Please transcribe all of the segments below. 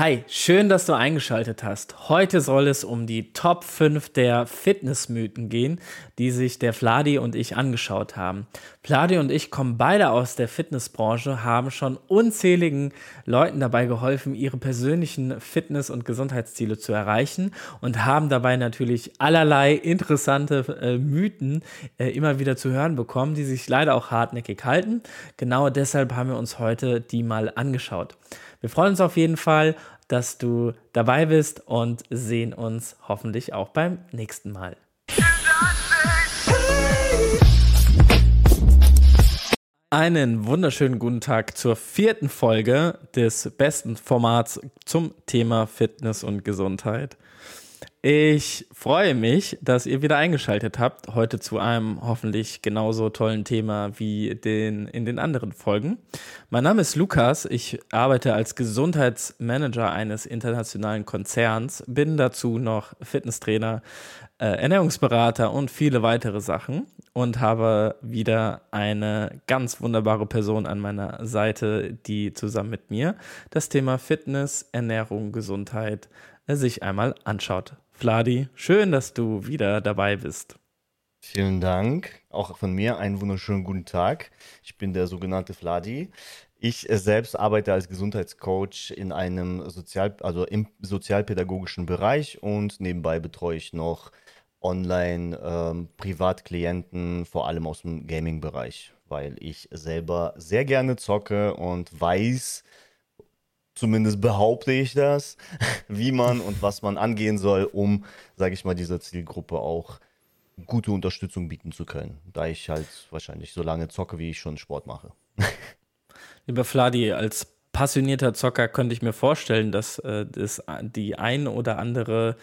Hi, schön, dass du eingeschaltet hast. Heute soll es um die Top 5 der Fitnessmythen gehen, die sich der Fladi und ich angeschaut haben. Fladi und ich kommen beide aus der Fitnessbranche, haben schon unzähligen Leuten dabei geholfen, ihre persönlichen Fitness- und Gesundheitsziele zu erreichen und haben dabei natürlich allerlei interessante äh, Mythen äh, immer wieder zu hören bekommen, die sich leider auch hartnäckig halten. Genau deshalb haben wir uns heute die mal angeschaut. Wir freuen uns auf jeden Fall, dass du dabei bist und sehen uns hoffentlich auch beim nächsten Mal. Einen wunderschönen guten Tag zur vierten Folge des besten Formats zum Thema Fitness und Gesundheit. Ich freue mich, dass ihr wieder eingeschaltet habt, heute zu einem hoffentlich genauso tollen Thema wie den, in den anderen Folgen. Mein Name ist Lukas, ich arbeite als Gesundheitsmanager eines internationalen Konzerns, bin dazu noch Fitnesstrainer, äh, Ernährungsberater und viele weitere Sachen und habe wieder eine ganz wunderbare Person an meiner Seite, die zusammen mit mir das Thema Fitness, Ernährung, Gesundheit äh, sich einmal anschaut. Vladi, schön, dass du wieder dabei bist. Vielen Dank. Auch von mir einen wunderschönen guten Tag. Ich bin der sogenannte Vladi. Ich äh, selbst arbeite als Gesundheitscoach in einem Sozial, also im sozialpädagogischen Bereich und nebenbei betreue ich noch online ähm, Privatklienten, vor allem aus dem Gaming-Bereich, weil ich selber sehr gerne zocke und weiß, Zumindest behaupte ich das, wie man und was man angehen soll, um, sage ich mal, dieser Zielgruppe auch gute Unterstützung bieten zu können, da ich halt wahrscheinlich so lange zocke, wie ich schon Sport mache. Lieber Fladi, als passionierter Zocker könnte ich mir vorstellen, dass äh, es die ein oder andere,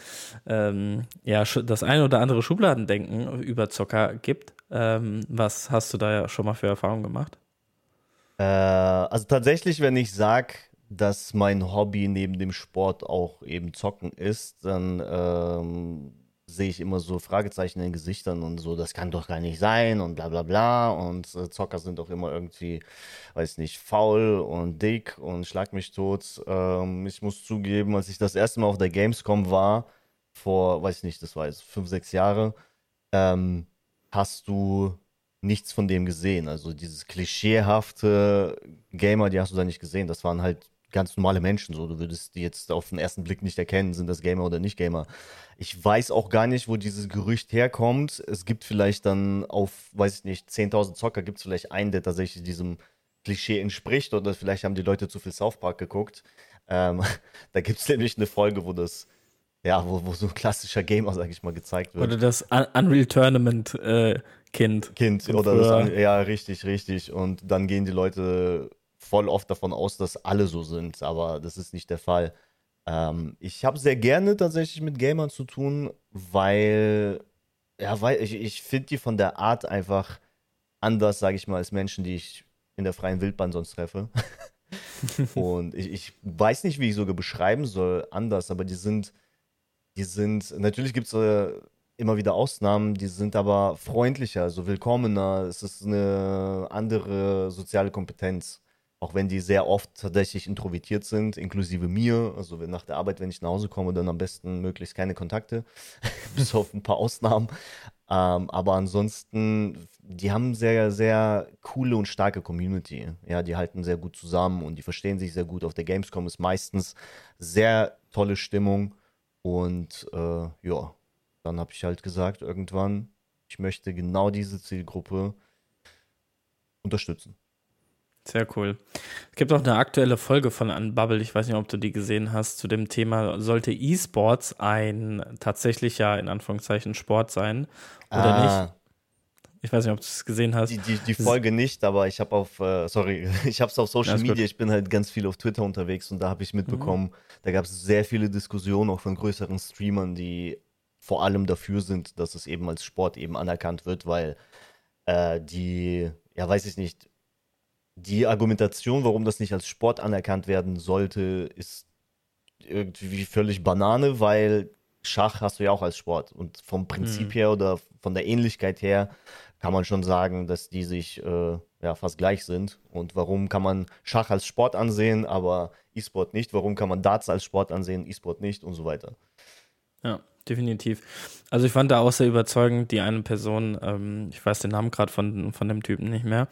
ähm, ja, das ein oder andere Schubladendenken über Zocker gibt. Ähm, was hast du da ja schon mal für Erfahrungen gemacht? Äh, also tatsächlich, wenn ich sage, dass mein Hobby neben dem Sport auch eben Zocken ist, dann ähm, sehe ich immer so Fragezeichen in den Gesichtern und so, das kann doch gar nicht sein und bla bla bla. Und äh, Zocker sind auch immer irgendwie, weiß nicht, faul und dick und schlag mich tot. Ähm, ich muss zugeben, als ich das erste Mal auf der Gamescom war, vor, weiß nicht, das war jetzt fünf, sechs Jahre, ähm, hast du nichts von dem gesehen. Also dieses klischeehafte Gamer, die hast du da nicht gesehen. Das waren halt ganz normale Menschen. So, du würdest die jetzt auf den ersten Blick nicht erkennen, sind das Gamer oder nicht Gamer. Ich weiß auch gar nicht, wo dieses Gerücht herkommt. Es gibt vielleicht dann auf, weiß ich nicht, 10.000 Zocker gibt es vielleicht einen, der tatsächlich diesem Klischee entspricht oder vielleicht haben die Leute zu viel South Park geguckt. Ähm, da gibt es nämlich eine Folge, wo das ja, wo, wo so ein klassischer Gamer, sag ich mal, gezeigt wird. Oder das Unreal Tournament äh, Kind. Kind, oder das, ja, richtig, richtig. Und dann gehen die Leute voll oft davon aus, dass alle so sind, aber das ist nicht der Fall. Ähm, ich habe sehr gerne tatsächlich mit Gamern zu tun, weil, ja, weil ich, ich finde die von der Art einfach anders, sage ich mal, als Menschen, die ich in der freien Wildbahn sonst treffe. und ich, ich weiß nicht, wie ich sogar beschreiben soll, anders, aber die sind, die sind, natürlich gibt es äh, immer wieder Ausnahmen, die sind aber freundlicher, also willkommener, es ist eine andere soziale Kompetenz. Auch wenn die sehr oft tatsächlich introvertiert sind, inklusive mir. Also wenn nach der Arbeit, wenn ich nach Hause komme, dann am besten möglichst keine Kontakte, bis auf ein paar Ausnahmen. Ähm, aber ansonsten, die haben sehr, sehr coole und starke Community. Ja, die halten sehr gut zusammen und die verstehen sich sehr gut. Auf der Gamescom ist meistens sehr tolle Stimmung. Und äh, ja, dann habe ich halt gesagt, irgendwann, ich möchte genau diese Zielgruppe unterstützen. Sehr cool. Es gibt auch eine aktuelle Folge von Unbubble, ich weiß nicht, ob du die gesehen hast, zu dem Thema, sollte E-Sports ein tatsächlicher, in Anführungszeichen, Sport sein oder ah. nicht? Ich weiß nicht, ob du es gesehen hast. Die, die, die Folge nicht, aber ich habe auf, äh, sorry, ich habe es auf Social Media, ich bin halt ganz viel auf Twitter unterwegs und da habe ich mitbekommen, mhm. da gab es sehr viele Diskussionen auch von größeren Streamern, die vor allem dafür sind, dass es eben als Sport eben anerkannt wird, weil äh, die, ja, weiß ich nicht, die Argumentation, warum das nicht als Sport anerkannt werden sollte, ist irgendwie völlig Banane, weil Schach hast du ja auch als Sport. Und vom Prinzip Mhm. her oder von der Ähnlichkeit her kann man schon sagen, dass die sich äh, ja fast gleich sind. Und warum kann man Schach als Sport ansehen, aber E-Sport nicht? Warum kann man Darts als Sport ansehen, E-Sport nicht und so weiter? Ja, definitiv. Also ich fand da auch sehr überzeugend, die eine Person, ähm, ich weiß den Namen gerade von, von dem Typen nicht mehr,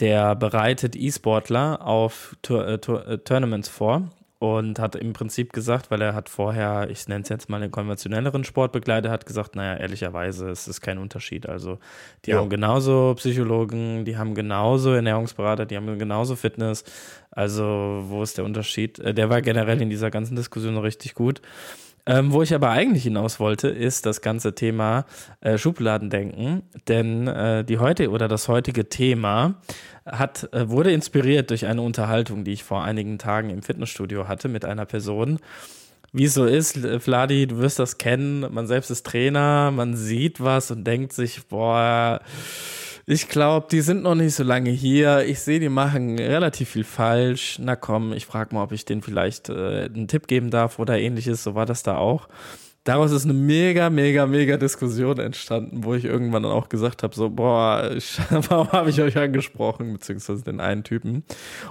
der bereitet E-Sportler auf Tour, äh, Tour, äh, Tournaments vor und hat im Prinzip gesagt, weil er hat vorher, ich nenne es jetzt mal den konventionelleren Sport begleitet, hat gesagt, naja, ehrlicherweise, es ist kein Unterschied. Also die Ja. haben genauso Psychologen, die haben genauso Ernährungsberater, die haben genauso Fitness. Also wo ist der Unterschied? Äh, Der war generell in dieser ganzen Diskussion richtig gut. Ähm, wo ich aber eigentlich hinaus wollte, ist das ganze Thema äh, Schubladendenken. Denn äh, die heute oder das heutige Thema hat, äh, wurde inspiriert durch eine Unterhaltung, die ich vor einigen Tagen im Fitnessstudio hatte mit einer Person. Wie es so ist, Vladi, du wirst das kennen, man selbst ist Trainer, man sieht was und denkt sich, boah, ich glaube, die sind noch nicht so lange hier. Ich sehe, die machen relativ viel falsch. Na komm, ich frage mal, ob ich denen vielleicht äh, einen Tipp geben darf oder ähnliches. So war das da auch. Daraus ist eine mega, mega, mega Diskussion entstanden, wo ich irgendwann dann auch gesagt habe, so, boah, ich, warum habe ich euch angesprochen, beziehungsweise den einen Typen.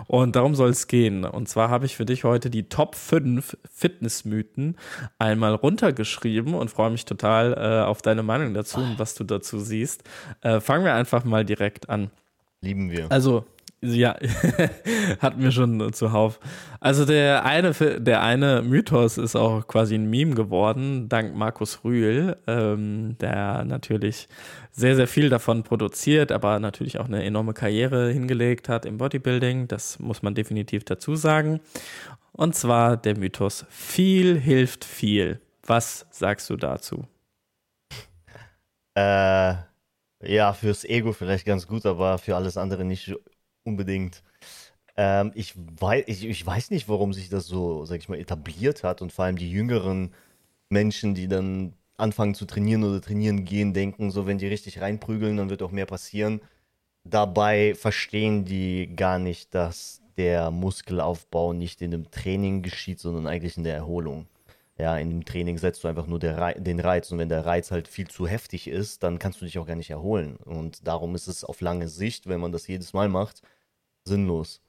Und darum soll es gehen. Und zwar habe ich für dich heute die Top 5 Fitnessmythen einmal runtergeschrieben und freue mich total äh, auf deine Meinung dazu und was du dazu siehst. Äh, fangen wir einfach mal direkt an. Lieben wir. Also, ja, hatten wir schon zuhauf. Also der eine, der eine Mythos ist auch quasi ein Meme geworden, dank Markus Rühl, ähm, der natürlich sehr, sehr viel davon produziert, aber natürlich auch eine enorme Karriere hingelegt hat im Bodybuilding. Das muss man definitiv dazu sagen. Und zwar der Mythos, viel hilft viel. Was sagst du dazu? Äh, ja, fürs Ego vielleicht ganz gut, aber für alles andere nicht unbedingt. Ähm, ich weiß, ich, ich weiß nicht, warum sich das so, sag ich mal, etabliert hat und vor allem die jüngeren Menschen, die dann anfangen zu trainieren oder trainieren gehen, denken, so wenn die richtig reinprügeln, dann wird auch mehr passieren. Dabei verstehen die gar nicht, dass der Muskelaufbau nicht in dem Training geschieht, sondern eigentlich in der Erholung. Ja, in dem Training setzt du einfach nur den Reiz und wenn der Reiz halt viel zu heftig ist, dann kannst du dich auch gar nicht erholen. Und darum ist es auf lange Sicht, wenn man das jedes Mal macht, sinnlos.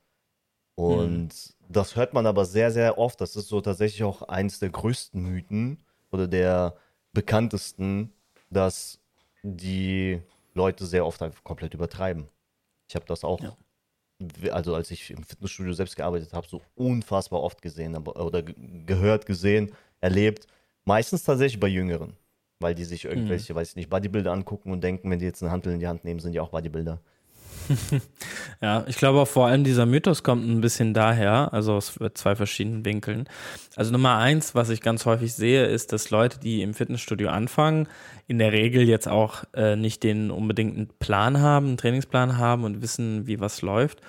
Und das hört man aber sehr, sehr oft. Das ist so tatsächlich auch eins der größten Mythen oder der bekanntesten, dass die Leute sehr oft einfach komplett übertreiben. Ich habe das auch, Ja. also als ich im Fitnessstudio selbst gearbeitet habe, so unfassbar oft gesehen aber, oder ge- gehört, gesehen, erlebt. Meistens tatsächlich bei Jüngeren, weil die sich irgendwelche, weiß ich nicht, Bodybuilder angucken und denken, wenn die jetzt eine Hantel in die Hand nehmen, sind die auch Bodybuilder. Ja, ich glaube auch vor allem dieser Mythos kommt ein bisschen daher, also aus zwei verschiedenen Winkeln. Also Nummer eins, was ich ganz häufig sehe, ist, dass Leute, die im Fitnessstudio anfangen, in der Regel jetzt auch äh, nicht den unbedingten Plan haben, einen Trainingsplan haben und wissen, wie was läuft.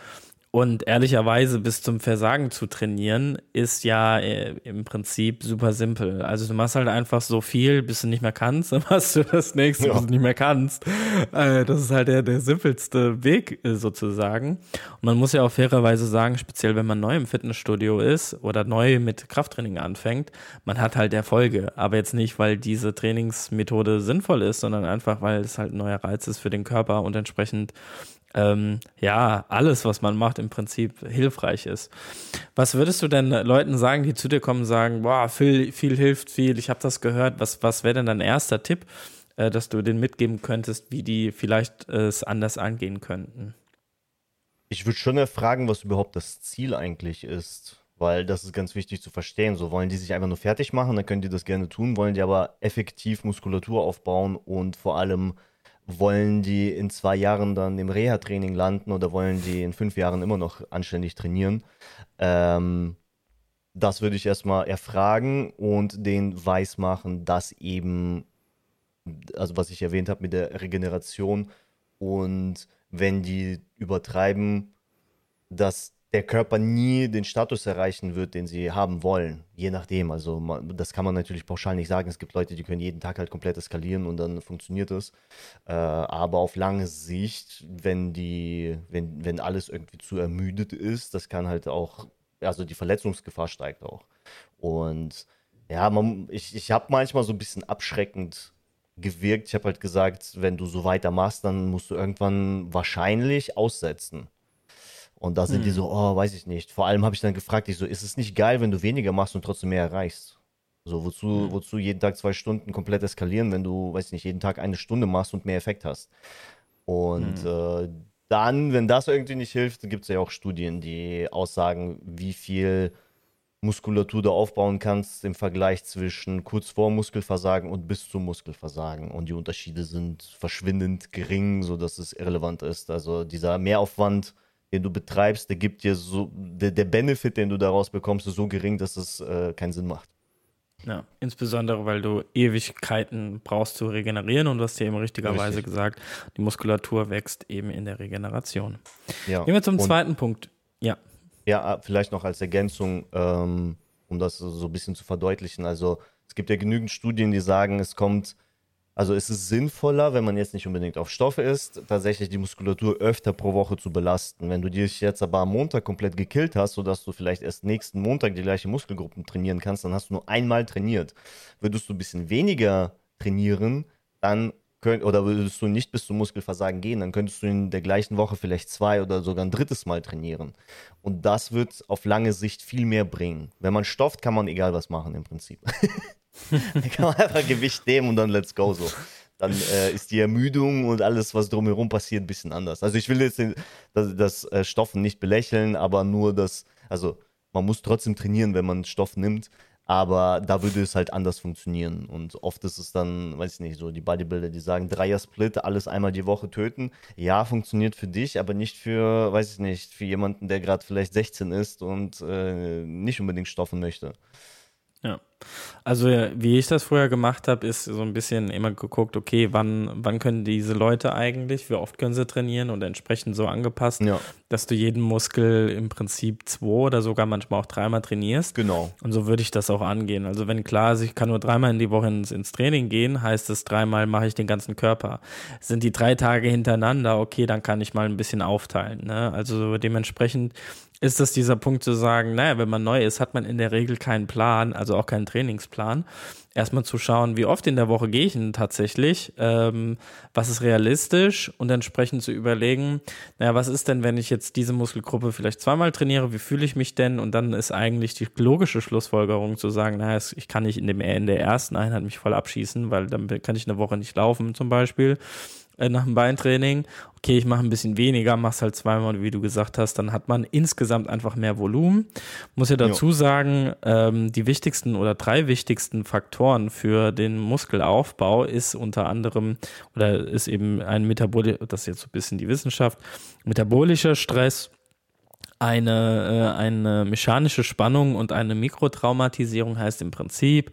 Und ehrlicherweise bis zum Versagen zu trainieren, ist ja äh, im Prinzip super simpel. Also du machst halt einfach so viel, bis du nicht mehr kannst, dann machst du das nächste, Ja. bis du nicht mehr kannst. Äh, das ist halt der, der simpelste Weg äh, sozusagen. Und man muss ja auch fairerweise sagen, speziell wenn man neu im Fitnessstudio ist oder neu mit Krafttraining anfängt, man hat halt Erfolge. Aber jetzt nicht, weil diese Trainingsmethode sinnvoll ist, sondern einfach, weil es halt ein neuer Reiz ist für den Körper und entsprechend ähm, ja, alles, was man macht, im Prinzip hilfreich ist. Was würdest du denn Leuten sagen, die zu dir kommen und sagen, boah, viel, viel hilft viel, ich habe das gehört, was, was wäre denn dein erster Tipp, äh, dass du denen mitgeben könntest, wie die vielleicht äh, es anders angehen könnten? Ich würde schon erfragen, was überhaupt das Ziel eigentlich ist, weil das ist ganz wichtig zu verstehen. So wollen die sich einfach nur fertig machen, dann können die das gerne tun, wollen die aber effektiv Muskulatur aufbauen und vor allem wollen die in zwei Jahren dann im Reha-Training landen oder wollen die in fünf Jahren immer noch anständig trainieren? Ähm, das würde ich erstmal erfragen und den weismachen, dass eben, also was ich erwähnt habe mit der Regeneration und wenn die übertreiben, dass der Körper nie den Status erreichen wird, den sie haben wollen. Je nachdem. Also man, das kann man natürlich pauschal nicht sagen. Es gibt Leute, die können jeden Tag halt komplett eskalieren und dann funktioniert es. Äh, aber auf lange Sicht, wenn die, wenn, wenn alles irgendwie zu ermüdet ist, das kann halt auch, also die Verletzungsgefahr steigt auch. Und ja, man, ich, ich habe manchmal so ein bisschen abschreckend gewirkt. Ich habe halt gesagt, wenn du so weitermachst, dann musst du irgendwann wahrscheinlich aussetzen. Und da sind hm. die so, oh, weiß ich nicht. Vor allem habe ich dann gefragt, ich so, ist es nicht geil, wenn du weniger machst und trotzdem mehr erreichst? So, wozu, hm. wozu jeden Tag zwei Stunden komplett eskalieren, wenn du, weiß ich nicht, jeden Tag eine Stunde machst und mehr Effekt hast? Und hm. äh, dann, wenn das irgendwie nicht hilft, gibt es ja auch Studien, die aussagen, wie viel Muskulatur du aufbauen kannst im Vergleich zwischen kurz vor Muskelversagen und bis zum Muskelversagen. Und die Unterschiede sind verschwindend gering, sodass es irrelevant ist. Also dieser Mehraufwand, den du betreibst, der gibt dir so, der, der Benefit, den du daraus bekommst, ist so gering, dass es äh, keinen Sinn macht. Ja, insbesondere, weil du Ewigkeiten brauchst zu regenerieren und du hast ja eben richtigerweise Richtig. gesagt, die Muskulatur wächst eben in der Regeneration. Ja. Gehen wir zum und zweiten Punkt. Ja. Ja, vielleicht noch als Ergänzung, ähm, um das so ein bisschen zu verdeutlichen. Also es gibt ja genügend Studien, die sagen, es kommt, also es ist sinnvoller, wenn man jetzt nicht unbedingt auf Stoffe ist, tatsächlich die Muskulatur öfter pro Woche zu belasten. Wenn du dich jetzt aber am Montag komplett gekillt hast, sodass du vielleicht erst nächsten Montag die gleiche Muskelgruppen trainieren kannst, dann hast du nur einmal trainiert. Würdest du ein bisschen weniger trainieren, dann könnt, oder würdest du nicht bis zum Muskelversagen gehen, dann könntest du in der gleichen Woche vielleicht zwei oder sogar ein drittes Mal trainieren. Und das wird auf lange Sicht viel mehr bringen. Wenn man stofft, kann man egal was machen im Prinzip. da kann man einfach Gewicht nehmen und dann let's go so. Dann äh, ist die Ermüdung und alles, was drumherum passiert, ein bisschen anders. Also ich will jetzt das, das äh, Stoffen nicht belächeln, aber nur das, also man muss trotzdem trainieren, wenn man Stoff nimmt. Aber da würde es halt anders funktionieren. Und oft ist es dann, weiß ich nicht, so die Bodybuilder, die sagen, Dreier-Split, alles einmal die Woche töten. Ja, funktioniert für dich, aber nicht für, weiß ich nicht, für jemanden, der gerade vielleicht 16 ist und äh, nicht unbedingt stoffen möchte. Ja. Also wie ich das früher gemacht habe, ist so ein bisschen immer geguckt, okay, wann, wann können diese Leute eigentlich, wie oft können sie trainieren und entsprechend so angepasst, ja. dass du jeden Muskel im Prinzip zwei oder sogar manchmal auch dreimal trainierst. Genau. Und so würde ich das auch angehen. Also wenn klar ist, ich kann nur dreimal in die Woche ins, ins Training gehen, heißt es, dreimal mache ich den ganzen Körper. Sind die drei Tage hintereinander, okay, dann kann ich mal ein bisschen aufteilen. Ne? Also dementsprechend ist das dieser Punkt zu sagen, naja, wenn man neu ist, hat man in der Regel keinen Plan, also auch keinen Trainingsplan. Erstmal zu schauen, wie oft in der Woche gehe ich denn tatsächlich, ähm, was ist realistisch und entsprechend zu überlegen, naja, was ist denn, wenn ich jetzt diese Muskelgruppe vielleicht zweimal trainiere, wie fühle ich mich denn? Und dann ist eigentlich die logische Schlussfolgerung zu sagen, naja, ich kann nicht in, dem, in der ersten Einheit mich voll abschießen, weil dann kann ich eine Woche nicht laufen zum Beispiel äh, nach dem Beintraining. Okay, ich mache ein bisschen weniger, mach's halt zweimal, wie du gesagt hast, dann hat man insgesamt einfach mehr Volumen. Muss ja dazu jo. sagen, ähm, die wichtigsten oder drei wichtigsten Faktoren für den Muskelaufbau ist unter anderem oder ist eben ein Metabol, das ist jetzt so ein bisschen die Wissenschaft, metabolischer Stress, eine, äh, eine mechanische Spannung und eine Mikrotraumatisierung heißt im Prinzip,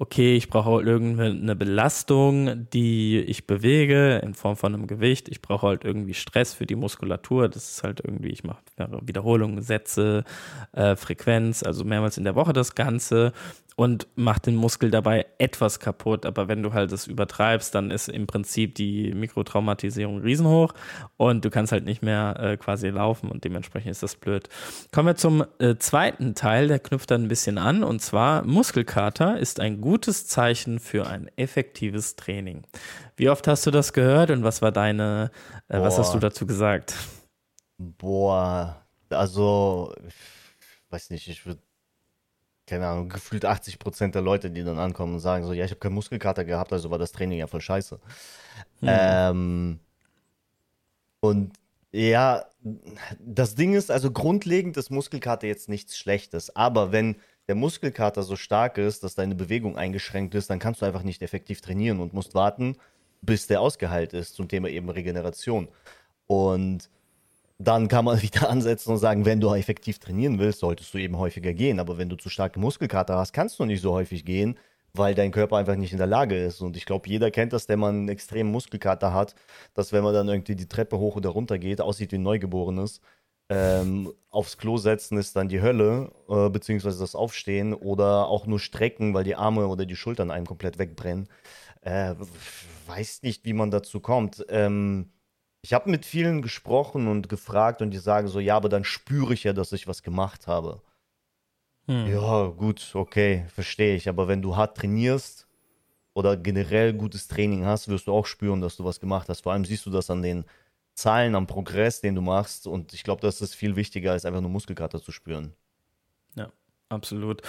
okay, ich brauche irgendeine Belastung, die ich bewege in Form von einem Gewicht. Ich brauche halt irgendwie Stress für die Muskulatur. Das ist halt irgendwie, ich mache Wiederholungen, Sätze, äh, Frequenz, also mehrmals in der Woche das Ganze und macht den Muskel dabei etwas kaputt. Aber wenn du halt das übertreibst, dann ist im Prinzip die Mikrotraumatisierung riesenhoch und du kannst halt nicht mehr äh, quasi laufen und dementsprechend ist das blöd. Kommen wir zum äh, zweiten Teil, der knüpft dann ein bisschen an und zwar Muskelkater ist ein gutes Zeichen für ein effektives Training. Wie oft hast du das gehört und was war deine, äh, was hast du dazu gesagt? Boah, also, ich weiß nicht, ich würde keine Ahnung, gefühlt 80 Prozent der Leute, die dann ankommen und sagen so, ja, ich habe keinen Muskelkater gehabt, also war das Training ja voll scheiße. Mhm. Ähm, und ja, das Ding ist, also grundlegend ist Muskelkater jetzt nichts Schlechtes, aber wenn der Muskelkater so stark ist, dass deine Bewegung eingeschränkt ist, dann kannst du einfach nicht effektiv trainieren und musst warten, bis der ausgeheilt ist zum Thema eben Regeneration. Und dann kann man wieder ansetzen und sagen, wenn du effektiv trainieren willst, solltest du eben häufiger gehen. Aber wenn du zu starke Muskelkater hast, kannst du nicht so häufig gehen, weil dein Körper einfach nicht in der Lage ist. Und ich glaube, jeder kennt das, der man einen extremen Muskelkater hat, dass wenn man dann irgendwie die Treppe hoch oder runter geht, aussieht wie ein Neugeborenes. Ähm, aufs Klo setzen ist dann die Hölle, äh, beziehungsweise das Aufstehen oder auch nur strecken, weil die Arme oder die Schultern einem komplett wegbrennen. Äh, weiß nicht, wie man dazu kommt. Ähm, ich habe mit vielen gesprochen und gefragt und die sagen so, ja, aber dann spüre ich ja, dass ich was gemacht habe. Hm. Ja, gut, okay, verstehe ich. Aber wenn du hart trainierst oder generell gutes Training hast, wirst du auch spüren, dass du was gemacht hast. Vor allem siehst du das an den Zahlen, am Progress, den du machst. Und ich glaube, das ist viel wichtiger, als einfach nur Muskelkater zu spüren. Absolut.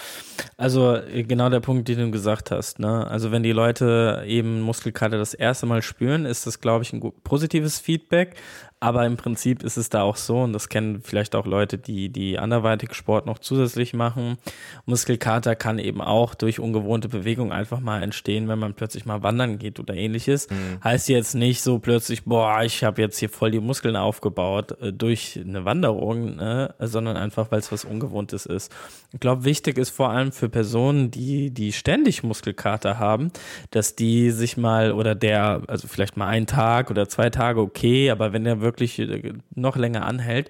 Also äh, genau der Punkt, den du gesagt hast. Ne? Also wenn die Leute eben Muskelkater das erste Mal spüren, ist das, glaube ich, ein positives Feedback. Aber im Prinzip ist es da auch so, und das kennen vielleicht auch Leute, die, die anderweitig Sport noch zusätzlich machen. Muskelkater kann eben auch durch ungewohnte Bewegung einfach mal entstehen, wenn man plötzlich mal wandern geht oder ähnliches. Mhm. Heißt jetzt nicht so plötzlich, boah, ich habe jetzt hier voll die Muskeln aufgebaut äh, durch eine Wanderung, ne? sondern einfach, weil es was Ungewohntes ist. Ich glaube, wichtig ist vor allem für Personen, die, die ständig Muskelkater haben, dass die sich mal oder der, also vielleicht mal einen Tag oder zwei Tage okay, aber wenn der wirklich wirklich äh, noch länger anhält,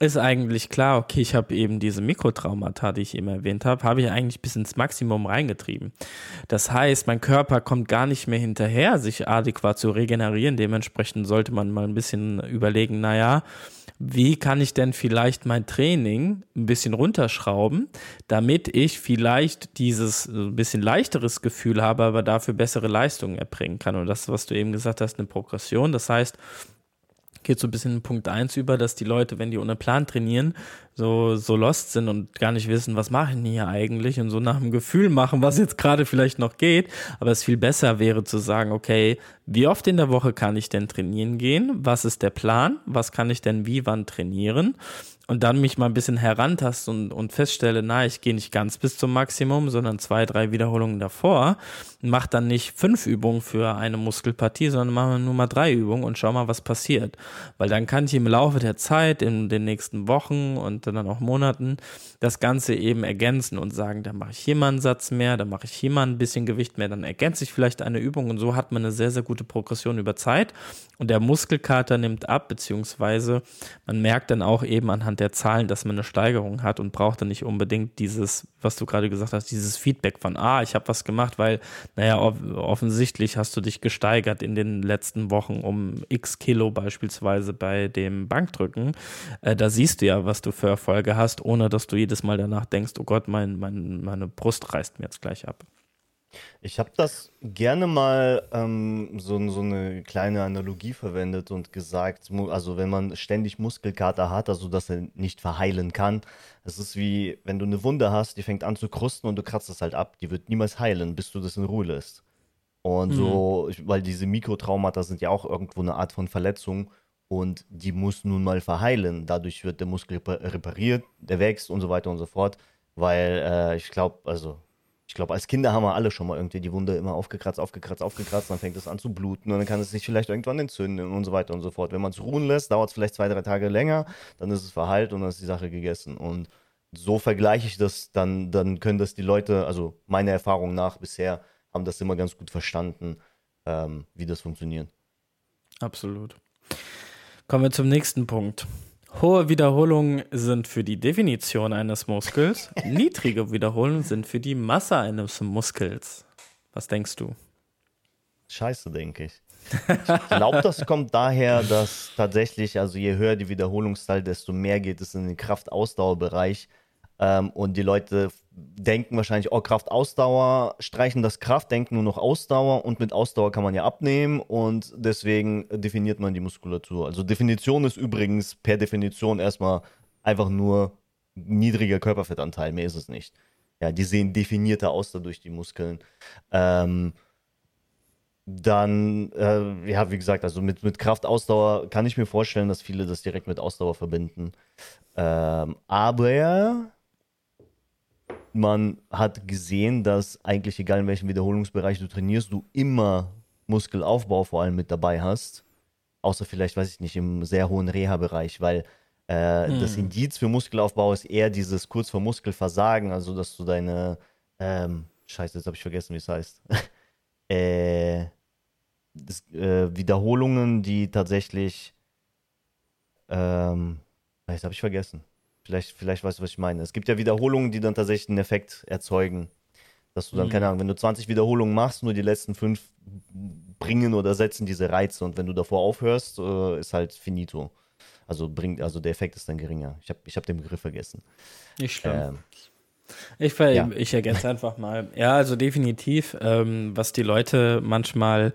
ist eigentlich klar, okay, ich habe eben diese Mikrotraumata, die ich eben erwähnt habe, habe ich eigentlich bis ins Maximum reingetrieben. Das heißt, mein Körper kommt gar nicht mehr hinterher, sich adäquat zu regenerieren. Dementsprechend sollte man mal ein bisschen überlegen, naja, wie kann ich denn vielleicht mein Training ein bisschen runterschrauben, damit ich vielleicht dieses ein bisschen leichteres Gefühl habe, aber dafür bessere Leistungen erbringen kann. Und das, was du eben gesagt hast, eine Progression. Das heißt, geht so ein bisschen in Punkt 1 über, dass die Leute, wenn die ohne Plan trainieren, so, so lost sind und gar nicht wissen, was machen die hier eigentlich und so nach dem Gefühl machen, was jetzt gerade vielleicht noch geht. Aber es viel besser wäre zu sagen, okay, wie oft in der Woche kann ich denn trainieren gehen? Was ist der Plan? Was kann ich denn wie wann trainieren? Und dann mich mal ein bisschen herantast und, und feststelle, na, ich gehe nicht ganz bis zum Maximum, sondern zwei, drei Wiederholungen davor, mach dann nicht fünf Übungen für eine Muskelpartie, sondern machen nur mal drei Übungen und schau mal, was passiert. Weil dann kann ich im Laufe der Zeit, in den nächsten Wochen und dann auch Monaten, das Ganze eben ergänzen und sagen, dann mache ich hier mal einen Satz mehr, dann mache ich hier mal ein bisschen Gewicht mehr, dann ergänze ich vielleicht eine Übung und so hat man eine sehr, sehr gute Progression über Zeit und der Muskelkater nimmt ab, beziehungsweise man merkt dann auch eben anhand der Zahlen, dass man eine Steigerung hat und braucht dann nicht unbedingt dieses, was du gerade gesagt hast, dieses Feedback von, ah, ich habe was gemacht, weil, naja, offensichtlich hast du dich gesteigert in den letzten Wochen um x Kilo beispielsweise bei dem Bankdrücken. Äh, da siehst du ja, was du für Erfolge hast, ohne dass du jedes Mal danach denkst, oh Gott, mein, mein, meine Brust reißt mir jetzt gleich ab. Ich habe das gerne mal ähm, so, so eine kleine Analogie verwendet und gesagt, also wenn man ständig Muskelkater hat, also dass er nicht verheilen kann, es ist wie, wenn du eine Wunde hast, die fängt an zu krusten und du kratzt es halt ab, die wird niemals heilen, bis du das in Ruhe lässt. Und mhm. so, weil diese Mikrotraumata sind ja auch irgendwo eine Art von Verletzung und die muss nun mal verheilen. Dadurch wird der Muskel repariert, der wächst und so weiter und so fort. Weil äh, ich glaube, also ich glaube, als Kinder haben wir alle schon mal irgendwie die Wunde immer aufgekratzt, aufgekratzt, aufgekratzt, dann fängt es an zu bluten und dann kann es sich vielleicht irgendwann entzünden und so weiter und so fort. Wenn man es ruhen lässt, dauert es vielleicht zwei, drei Tage länger, dann ist es verheilt und dann ist die Sache gegessen. Und so vergleiche ich das, dann, dann können das die Leute, also meiner Erfahrung nach bisher, haben das immer ganz gut verstanden, ähm, wie das funktioniert. Absolut. Kommen wir zum nächsten Punkt. Hohe Wiederholungen sind für die Definition eines Muskels, niedrige Wiederholungen sind für die Masse eines Muskels. Was denkst du? Scheiße, denke ich. Ich glaube, das kommt daher, dass tatsächlich, also je höher die Wiederholungszahl, desto mehr geht es in den Kraftausdauerbereich. Ähm, und die Leute denken wahrscheinlich, oh, Kraft, Ausdauer, streichen das Kraft, denken nur noch Ausdauer und mit Ausdauer kann man ja abnehmen und deswegen definiert man die Muskulatur. Also Definition ist übrigens per Definition erstmal einfach nur niedriger Körperfettanteil, mehr ist es nicht. Ja, die sehen definierter aus dadurch, die Muskeln. Ähm, dann, äh, ja, wie gesagt, also mit, mit Kraft, Ausdauer kann ich mir vorstellen, dass viele das direkt mit Ausdauer verbinden. Ähm, aber man hat gesehen, dass eigentlich egal in welchem Wiederholungsbereich du trainierst, du immer Muskelaufbau vor allem mit dabei hast. Außer vielleicht, weiß ich nicht, im sehr hohen Reha-Bereich, weil äh, hm. das Indiz für Muskelaufbau ist eher dieses kurz vor Muskelversagen, also dass du deine, ähm, scheiße, jetzt habe ich vergessen, wie es heißt. äh, das, äh, Wiederholungen, die tatsächlich, ähm, jetzt habe ich vergessen. Vielleicht, vielleicht weißt du, was ich meine. Es gibt ja Wiederholungen, die dann tatsächlich einen Effekt erzeugen. Dass du dann, mhm. keine Ahnung, wenn du 20 Wiederholungen machst, nur die letzten fünf bringen oder setzen diese Reize und wenn du davor aufhörst, äh, ist halt finito. Also bringt, also der Effekt ist dann geringer. Ich habe ich hab den Begriff vergessen. Nicht schlimm. Ähm, Ich, ja. ich ergänze einfach mal. Ja, also definitiv, ähm, was die Leute manchmal,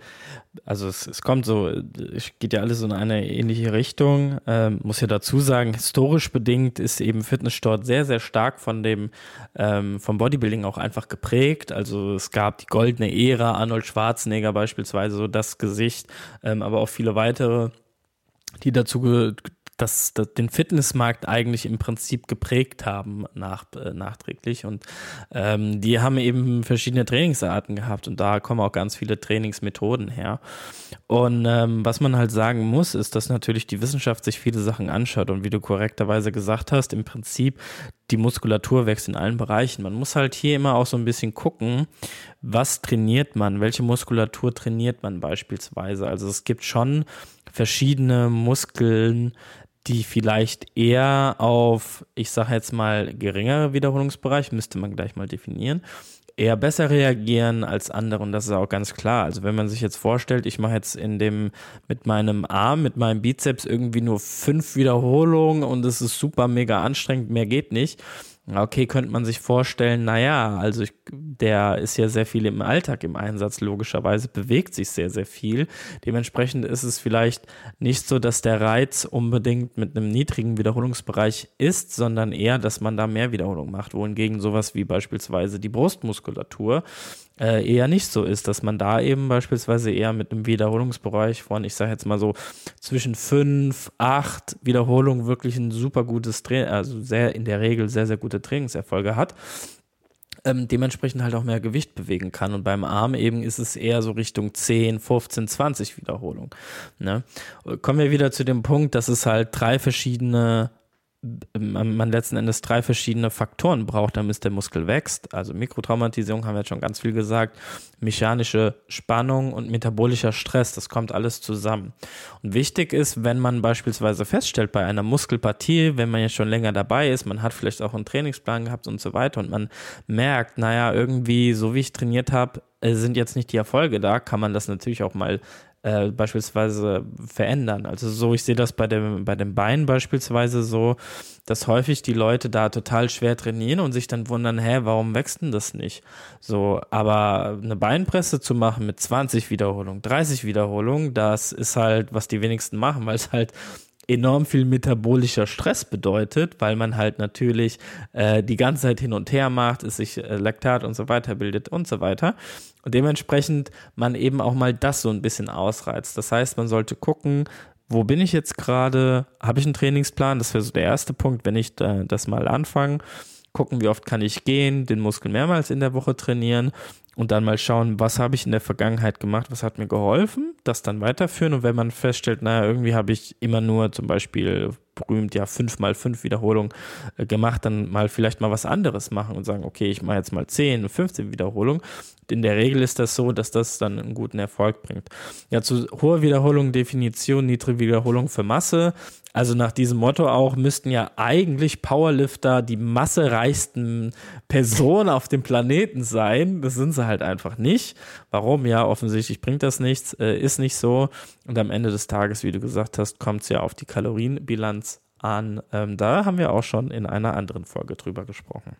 also es, es kommt so, es geht ja alles in eine ähnliche Richtung. Ähm, muss ja dazu sagen, historisch bedingt ist eben Fitnesssport sehr, sehr stark von dem, ähm, vom Bodybuilding auch einfach geprägt. Also es gab die goldene Ära, Arnold Schwarzenegger beispielsweise, so das Gesicht, ähm, aber auch viele weitere die dazu das, das, den Fitnessmarkt eigentlich im Prinzip geprägt haben nach, äh, nachträglich. Und ähm, die haben eben verschiedene Trainingsarten gehabt und da kommen auch ganz viele Trainingsmethoden her. Und ähm, was man halt sagen muss, ist, dass natürlich die Wissenschaft sich viele Sachen anschaut und wie du korrekterweise gesagt hast, im Prinzip die Muskulatur wächst in allen Bereichen. Man muss halt hier immer auch so ein bisschen gucken, was trainiert man, welche Muskulatur trainiert man beispielsweise. Also es gibt schon verschiedene Muskeln, die vielleicht eher auf, ich sage jetzt mal, geringere Wiederholungsbereich, müsste man gleich mal definieren, eher besser reagieren als andere und das ist auch ganz klar. Also wenn man sich jetzt vorstellt, ich mache jetzt in dem mit meinem Arm, mit meinem Bizeps irgendwie nur fünf Wiederholungen und es ist super mega anstrengend, mehr geht nicht Okay, könnte man sich vorstellen, naja, also ich, der ist ja sehr viel im Alltag im Einsatz, logischerweise bewegt sich sehr, sehr viel. Dementsprechend ist es vielleicht nicht so, dass der Reiz unbedingt mit einem niedrigen Wiederholungsbereich ist, sondern eher, dass man da mehr Wiederholung macht. Wohingegen sowas wie beispielsweise die Brustmuskulatur äh, eher nicht so ist, dass man da eben beispielsweise eher mit einem Wiederholungsbereich von, ich sage jetzt mal so, zwischen fünf, acht Wiederholungen wirklich ein super gutes Training, also sehr in der Regel sehr, sehr gute Trainingserfolge hat. Ähm, dementsprechend halt auch mehr Gewicht bewegen kann. Und beim Arm eben ist es eher so Richtung 10, 15, 20 Wiederholungen. Ne? Kommen wir wieder zu dem Punkt, dass es halt drei verschiedene man letzten Endes drei verschiedene Faktoren braucht, damit der Muskel wächst. Also Mikrotraumatisierung haben wir jetzt schon ganz viel gesagt, mechanische Spannung und metabolischer Stress, das kommt alles zusammen. Und wichtig ist, wenn man beispielsweise feststellt bei einer Muskelpartie, wenn man ja schon länger dabei ist, man hat vielleicht auch einen Trainingsplan gehabt und so weiter und man merkt, naja, irgendwie, so wie ich trainiert habe, äh, sind jetzt nicht die Erfolge da, kann man das natürlich auch mal äh, beispielsweise verändern. Also so, ich sehe das bei dem, bei den Beinen beispielsweise so, dass häufig die Leute da total schwer trainieren und sich dann wundern, hä, warum wächst denn das nicht? So, aber eine Beinpresse zu machen mit 20 Wiederholungen, 30 Wiederholungen, das ist halt, was die wenigsten machen, weil es halt enorm viel metabolischer Stress bedeutet, weil man halt natürlich äh, die ganze Zeit hin und her macht, es sich äh, Laktat und so weiter bildet und so weiter. Und dementsprechend man eben auch mal das so ein bisschen ausreizt. Das heißt, man sollte gucken, wo bin ich jetzt gerade? Habe ich einen Trainingsplan? Das wäre so der erste Punkt, wenn ich äh, das mal anfange. Gucken, wie oft kann ich gehen, den Muskel mehrmals in der Woche trainieren und dann mal schauen, was habe ich in der Vergangenheit gemacht, was hat mir geholfen, das dann weiterführen. Und wenn man feststellt, naja, irgendwie habe ich immer nur zum Beispiel berühmt ja fünf mal fünf Wiederholungen äh, gemacht, dann mal vielleicht mal was anderes machen und sagen, okay, ich mache jetzt mal zehn, 15 Wiederholungen. In der Regel ist das so, dass das dann einen guten Erfolg bringt. Ja, zu hoher Wiederholung Definition, niedrige Wiederholung für Masse. Also nach diesem Motto auch müssten ja eigentlich Powerlifter die massereichsten Personen auf dem Planeten sein. Das sind sie halt einfach nicht. Warum? Ja, offensichtlich bringt das nichts, äh, ist nicht so. Und am Ende des Tages, wie du gesagt hast, kommt es ja auf die Kalorienbilanz an. Ähm, da haben wir auch schon in einer anderen Folge drüber gesprochen.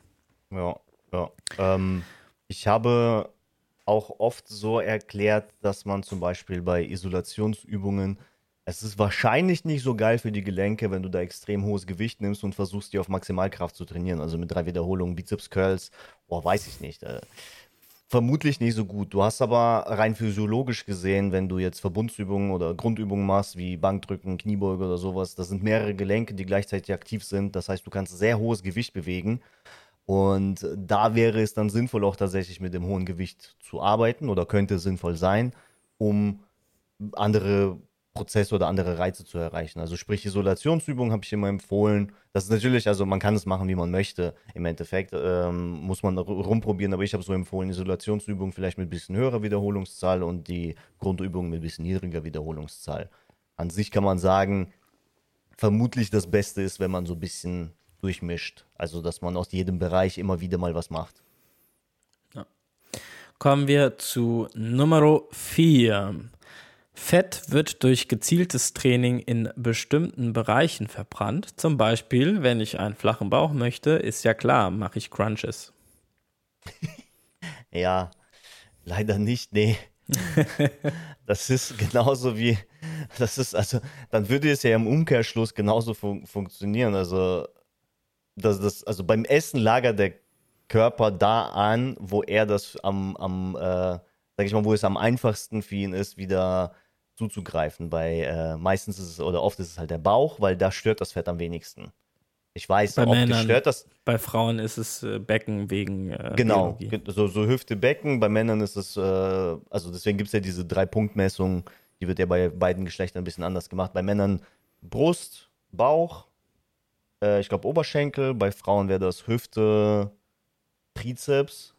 Ja, ja. Ähm, ich habe auch oft so erklärt, dass man zum Beispiel bei Isolationsübungen es ist wahrscheinlich nicht so geil für die Gelenke, wenn du da extrem hohes Gewicht nimmst und versuchst, die auf Maximalkraft zu trainieren. Also mit drei Wiederholungen, Bizeps-Curls, boah, weiß ich nicht. Äh, vermutlich nicht so gut. Du hast aber rein physiologisch gesehen, wenn du jetzt Verbundsübungen oder Grundübungen machst, wie Bankdrücken, Kniebeuge oder sowas, das sind mehrere Gelenke, die gleichzeitig aktiv sind. Das heißt, du kannst sehr hohes Gewicht bewegen. Und da wäre es dann sinnvoll, auch tatsächlich mit dem hohen Gewicht zu arbeiten oder könnte sinnvoll sein, um andere Prozesse oder andere Reize zu erreichen. Also sprich Isolationsübungen habe ich immer empfohlen. Das ist natürlich, also man kann es machen, wie man möchte. Im Endeffekt ähm, muss man rumprobieren, aber ich habe so empfohlen, Isolationsübungen vielleicht mit ein bisschen höherer Wiederholungszahl und die Grundübungen mit ein bisschen niedriger Wiederholungszahl. An sich kann man sagen, vermutlich das Beste ist, wenn man so ein bisschen durchmischt. Also dass man aus jedem Bereich immer wieder mal was macht. Ja. Kommen wir zu Nummer 4. Fett wird durch gezieltes Training in bestimmten Bereichen verbrannt. Zum Beispiel, wenn ich einen flachen Bauch möchte, ist ja klar, mache ich Crunches. ja, leider nicht, nee. das ist genauso wie, das ist, also, dann würde es ja im Umkehrschluss genauso fun funktionieren. Also, das, das, also beim Essen lagert der Körper da an, wo er das am, am äh, sag ich mal, wo es am einfachsten für ihn ist, wieder zuzugreifen. Bei äh, meistens ist es oder oft ist es halt der Bauch, weil da stört das Fett am wenigsten. Ich weiß, bei Männern, stört das. Bei Frauen ist es äh, Becken wegen. Äh, genau, so, so Hüfte, Becken. Bei Männern ist es, äh, also deswegen gibt es ja diese Drei-Punkt-Messung. Die wird ja bei beiden Geschlechtern ein bisschen anders gemacht. Bei Männern Brust, Bauch, äh, ich glaube Oberschenkel. Bei Frauen wäre das Hüfte, Trizeps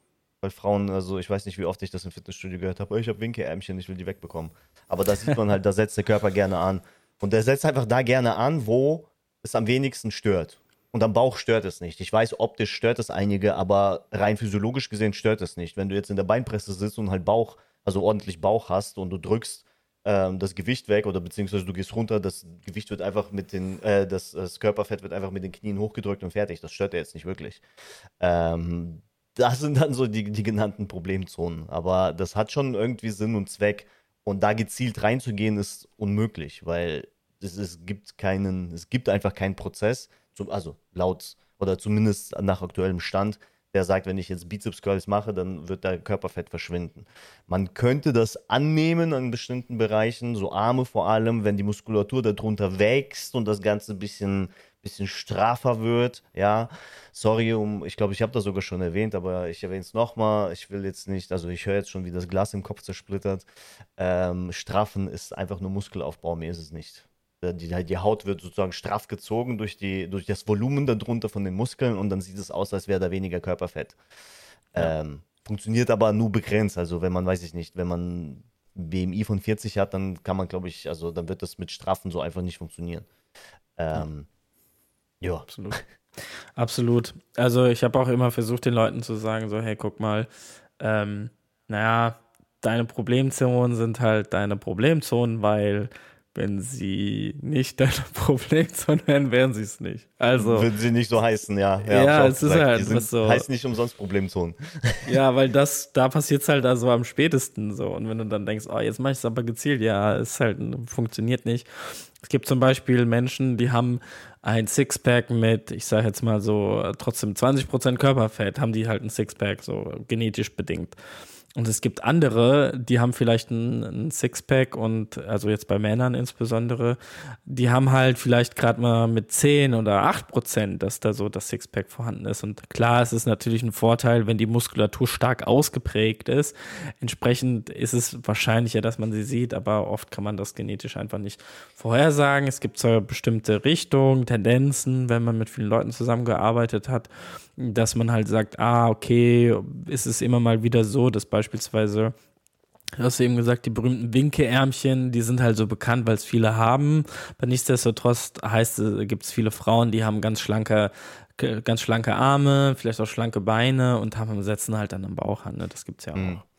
bei Frauen, also ich weiß nicht, wie oft ich das im Fitnessstudio gehört habe, ich habe Winkelärmchen, ich will die wegbekommen. Aber da sieht man halt, da setzt der Körper gerne an. Und der setzt einfach da gerne an, wo es am wenigsten stört. Und am Bauch stört es nicht. Ich weiß, optisch stört es einige, aber rein physiologisch gesehen stört es nicht. Wenn du jetzt in der Beinpresse sitzt und halt Bauch, also ordentlich Bauch hast und du drückst ähm, das Gewicht weg oder beziehungsweise du gehst runter, das Gewicht wird einfach mit den, äh, das, das Körperfett wird einfach mit den Knien hochgedrückt und fertig. Das stört er jetzt nicht wirklich. Ähm, das sind dann so die, die genannten Problemzonen. Aber das hat schon irgendwie Sinn und Zweck. Und da gezielt reinzugehen, ist unmöglich, weil es, es gibt keinen, es gibt einfach keinen Prozess, zum, also laut oder zumindest nach aktuellem Stand, der sagt, wenn ich jetzt Bizeps Curls mache, dann wird der Körperfett verschwinden. Man könnte das annehmen an bestimmten Bereichen, so Arme vor allem, wenn die Muskulatur darunter wächst und das Ganze ein bisschen bisschen straffer wird. Ja, sorry, um, ich glaube, ich habe das sogar schon erwähnt, aber ich erwähne es nochmal. Ich will jetzt nicht, also ich höre jetzt schon, wie das Glas im Kopf zersplittert. Ähm, straffen ist einfach nur Muskelaufbau, mehr ist es nicht. Äh, die, die Haut wird sozusagen straff gezogen durch, die, durch das Volumen darunter von den Muskeln und dann sieht es aus, als wäre da weniger Körperfett. Ja. Ähm, funktioniert aber nur begrenzt. Also wenn man, weiß ich nicht, wenn man BMI von 40 hat, dann kann man, glaube ich, also dann wird das mit Straffen so einfach nicht funktionieren. Ähm, ja. Absolut. Absolut. Also ich habe auch immer versucht, den Leuten zu sagen, so, hey, guck mal, ähm, naja, deine Problemzonen sind halt deine Problemzonen, weil wenn sie nicht deine Problemzone wären, wären sie es nicht. Also würden sie nicht so heißen, ja. Ja, ja es ist halt die sind, so. Heißt nicht umsonst Problemzonen. Ja, weil das, da passiert es halt also am spätesten so. Und wenn du dann denkst, oh, jetzt mache ich es aber gezielt, ja, es halt funktioniert nicht. Es gibt zum Beispiel Menschen, die haben ein Sixpack mit, ich sage jetzt mal so, trotzdem 20% Körperfett, haben die halt ein Sixpack, so genetisch bedingt. Und es gibt andere, die haben vielleicht ein, ein Sixpack und also jetzt bei Männern insbesondere, die haben halt vielleicht gerade mal mit 10 oder 8 Prozent, dass da so das Sixpack vorhanden ist. Und klar, es ist natürlich ein Vorteil, wenn die Muskulatur stark ausgeprägt ist. Entsprechend ist es wahrscheinlicher, dass man sie sieht, aber oft kann man das genetisch einfach nicht vorhersagen. Es gibt zwar bestimmte Richtungen, Tendenzen, wenn man mit vielen Leuten zusammengearbeitet hat dass man halt sagt, ah, okay, ist es immer mal wieder so, dass beispielsweise, du hast eben gesagt, die berühmten Winkeärmchen, die sind halt so bekannt, weil es viele haben. Aber nichtsdestotrotz heißt es, gibt es viele Frauen, die haben ganz schlanke ganz schlanke Arme, vielleicht auch schlanke Beine und haben setzen halt dann am Bauch an. Ne? Das gibt es ja mhm. auch. Es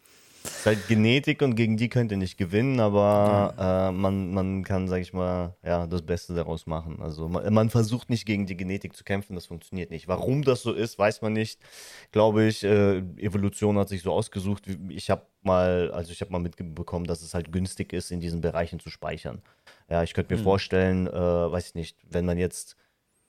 ist halt Genetik und gegen die könnt ihr nicht gewinnen, aber äh, man, man kann, sag ich mal, ja, das Beste daraus machen. Also man, man, versucht nicht gegen die Genetik zu kämpfen, das funktioniert nicht. Warum das so ist, weiß man nicht. Glaube ich, äh, Evolution hat sich so ausgesucht. Ich habe mal, also ich habe mal mitbekommen, dass es halt günstig ist, in diesen Bereichen zu speichern. Ja, ich könnte mir mhm. vorstellen, äh, weiß ich nicht, wenn man jetzt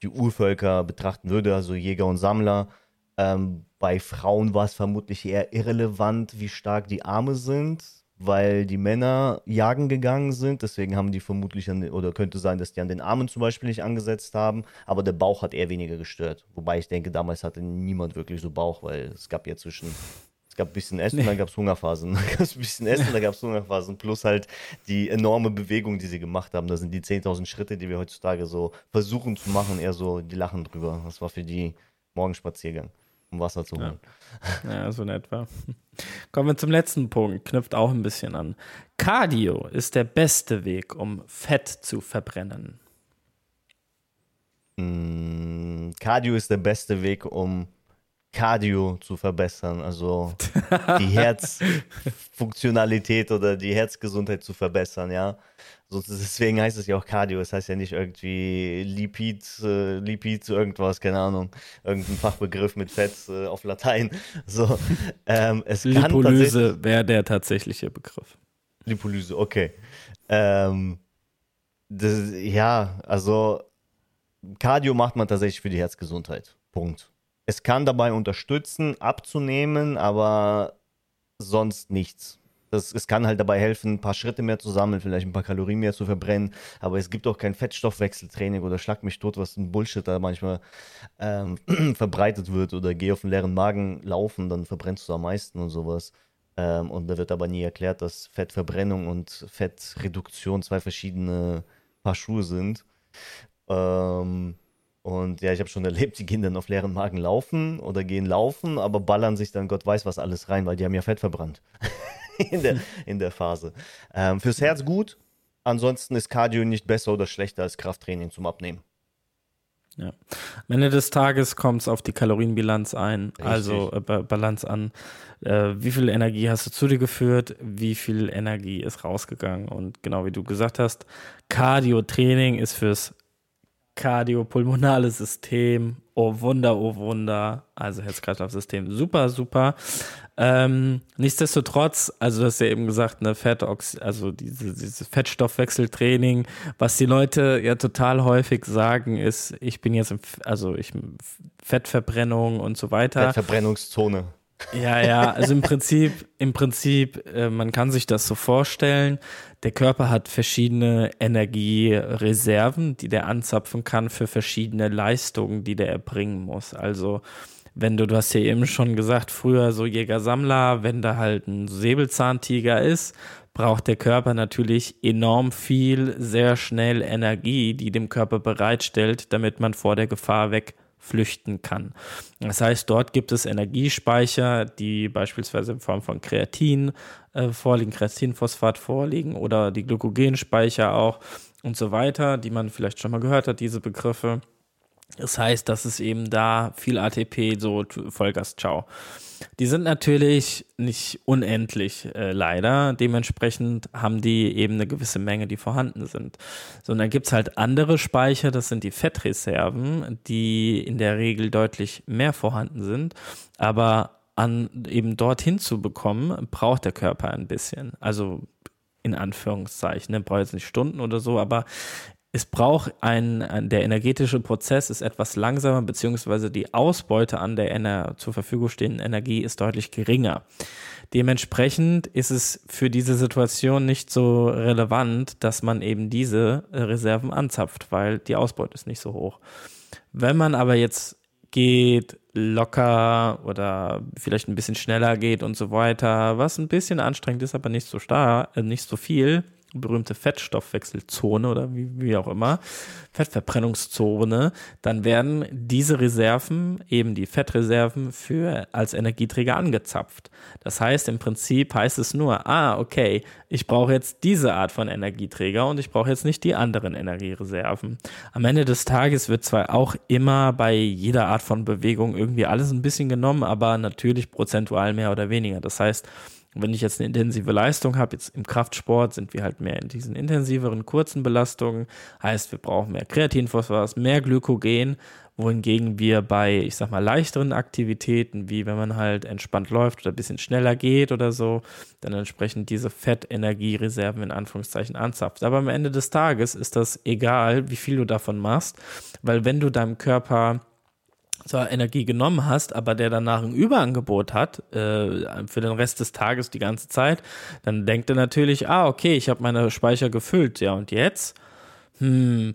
die Urvölker betrachten würde, also Jäger und Sammler, ähm, bei Frauen war es vermutlich eher irrelevant, wie stark die Arme sind, weil die Männer jagen gegangen sind. Deswegen haben die vermutlich, an, oder könnte sein, dass die an den Armen zum Beispiel nicht angesetzt haben. Aber der Bauch hat eher weniger gestört. Wobei ich denke, damals hatte niemand wirklich so Bauch, weil es gab ja zwischen es gab ein bisschen Essen, nee. dann gab es Hungerphasen. Dann gab es ein bisschen Essen, dann gab es Hungerphasen. Plus halt die enorme Bewegung, die sie gemacht haben. Das sind die 10.000 Schritte, die wir heutzutage so versuchen zu machen. Eher so, die lachen drüber. Das war für die Morgenspaziergang um Wasser zu holen. Ja. ja, so in etwa. Kommen wir zum letzten Punkt, knüpft auch ein bisschen an. Cardio ist der beste Weg, um Fett zu verbrennen. Mm, Cardio ist der beste Weg, um Cardio zu verbessern, also die Herzfunktionalität oder die Herzgesundheit zu verbessern, ja. So, deswegen heißt es ja auch Cardio. Es heißt ja nicht irgendwie Lipid, äh, Lipid, irgendwas, keine Ahnung, irgendein Fachbegriff mit Fett äh, auf Latein. So, ähm, es Lipolyse wäre der tatsächliche Begriff. Lipolyse, okay. Ähm, das, ja, also Cardio macht man tatsächlich für die Herzgesundheit. Punkt. Es kann dabei unterstützen, abzunehmen, aber sonst nichts. Das, es kann halt dabei helfen, ein paar Schritte mehr zu sammeln, vielleicht ein paar Kalorien mehr zu verbrennen. Aber es gibt auch kein Fettstoffwechseltraining oder Schlag mich tot, was ein Bullshit da manchmal ähm, verbreitet wird. Oder geh auf den leeren Magen laufen, dann verbrennst du am meisten und sowas. Ähm, und da wird aber nie erklärt, dass Fettverbrennung und Fettreduktion zwei verschiedene Paar Schuhe sind. Ähm, und ja, ich habe schon erlebt, die gehen dann auf leeren Magen laufen oder gehen laufen, aber ballern sich dann Gott weiß was alles rein, weil die haben ja Fett verbrannt. in, der, in der Phase. Ähm, fürs Herz gut. Ansonsten ist Cardio nicht besser oder schlechter als Krafttraining zum Abnehmen. Ja. Am Ende des Tages kommt es auf die Kalorienbilanz ein, Richtig. also äh, Balance an. Äh, wie viel Energie hast du zu dir geführt? Wie viel Energie ist rausgegangen? Und genau wie du gesagt hast, Cardio-Training ist fürs kardiopulmonale System. Oh Wunder, oh Wunder. Also Herz-Kreislauf-System. Super, super. Ähm, nichtsdestotrotz, also du hast ja eben gesagt, ne, Fettox, also diese, dieses Fettstoffwechseltraining, was die Leute ja total häufig sagen, ist, ich bin jetzt, im, also ich Fettverbrennung und so weiter. Fettverbrennungszone. Ja, ja, also im Prinzip, im Prinzip, äh, man kann sich das so vorstellen. Der Körper hat verschiedene Energiereserven, die der anzapfen kann für verschiedene Leistungen, die der erbringen muss. Also, wenn du, du hast ja eben schon gesagt, früher so Jäger-Sammler, wenn da halt ein Säbelzahntiger ist, braucht der Körper natürlich enorm viel, sehr schnell Energie, die dem Körper bereitstellt, damit man vor der Gefahr weg flüchten kann. Das heißt, dort gibt es Energiespeicher, die beispielsweise in Form von Kreatin äh, vorliegen, Kreatinphosphat vorliegen oder die Glykogenspeicher auch und so weiter, die man vielleicht schon mal gehört hat, diese Begriffe. Das heißt, dass es eben da viel ATP, so Vollgas, ciao. Die sind natürlich nicht unendlich, äh, leider. Dementsprechend haben die eben eine gewisse Menge, die vorhanden sind. Sondern gibt es halt andere Speicher, das sind die Fettreserven, die in der Regel deutlich mehr vorhanden sind. Aber an eben dorthin zu bekommen, braucht der Körper ein bisschen. Also in Anführungszeichen, ne? braucht jetzt nicht Stunden oder so, aber es braucht ein, der energetische Prozess ist etwas langsamer, beziehungsweise die Ausbeute an der Ener zur Verfügung stehenden Energie ist deutlich geringer. Dementsprechend ist es für diese Situation nicht so relevant, dass man eben diese Reserven anzapft, weil die Ausbeute ist nicht so hoch. Wenn man aber jetzt geht, locker oder vielleicht ein bisschen schneller geht und so weiter, was ein bisschen anstrengend ist, aber nicht so stark, äh, nicht so viel, berühmte Fettstoffwechselzone oder wie, wie auch immer, Fettverbrennungszone, dann werden diese Reserven, eben die Fettreserven, für als Energieträger angezapft. Das heißt, im Prinzip heißt es nur, ah, okay, ich brauche jetzt diese Art von Energieträger und ich brauche jetzt nicht die anderen Energiereserven. Am Ende des Tages wird zwar auch immer bei jeder Art von Bewegung irgendwie alles ein bisschen genommen, aber natürlich prozentual mehr oder weniger. Das heißt, wenn ich jetzt eine intensive Leistung habe, jetzt im Kraftsport sind wir halt mehr in diesen intensiveren, kurzen Belastungen. Heißt, wir brauchen mehr Kreatinphosphat, mehr Glykogen, wohingegen wir bei, ich sag mal, leichteren Aktivitäten, wie wenn man halt entspannt läuft oder ein bisschen schneller geht oder so, dann entsprechend diese Fettenergiereserven in Anführungszeichen anzapft. Aber am Ende des Tages ist das egal, wie viel du davon machst, weil wenn du deinem Körper zwar Energie genommen hast, aber der danach ein Überangebot hat äh, für den Rest des Tages die ganze Zeit, dann denkt er natürlich, ah, okay, ich habe meine Speicher gefüllt, ja, und jetzt? Hm,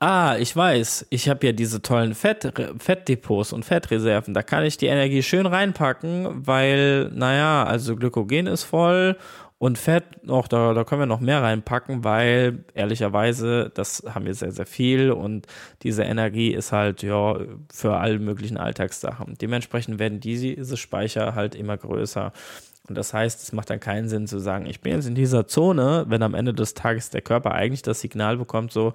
ah, ich weiß, ich habe ja diese tollen Fett, Fettdepots und Fettreserven, da kann ich die Energie schön reinpacken, weil, naja, also Glykogen ist voll und Fett, noch, da, da können wir noch mehr reinpacken, weil ehrlicherweise, das haben wir sehr, sehr viel und diese Energie ist halt ja für alle möglichen Alltagssachen. Dementsprechend werden diese Speicher halt immer größer. Und das heißt, es macht dann keinen Sinn zu sagen, ich bin jetzt in dieser Zone, wenn am Ende des Tages der Körper eigentlich das Signal bekommt, so,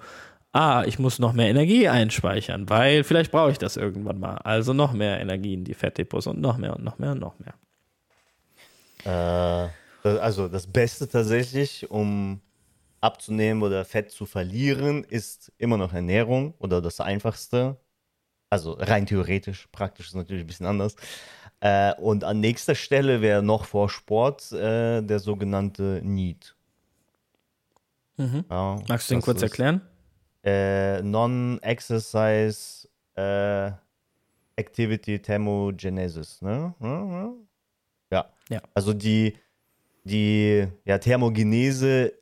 ah, ich muss noch mehr Energie einspeichern, weil vielleicht brauche ich das irgendwann mal. Also noch mehr Energie in die Fettdepots und noch mehr und noch mehr und noch mehr. Äh, also das Beste tatsächlich, um abzunehmen oder Fett zu verlieren, ist immer noch Ernährung oder das Einfachste. Also rein theoretisch, praktisch ist natürlich ein bisschen anders. Äh, und an nächster Stelle wäre noch vor Sport äh, der sogenannte Need. Mhm. Ja, Magst du den kurz erklären? Äh, Non-Exercise äh, Activity Thermogenesis. Ne? Ja. ja. Also die, die ja, Thermogenese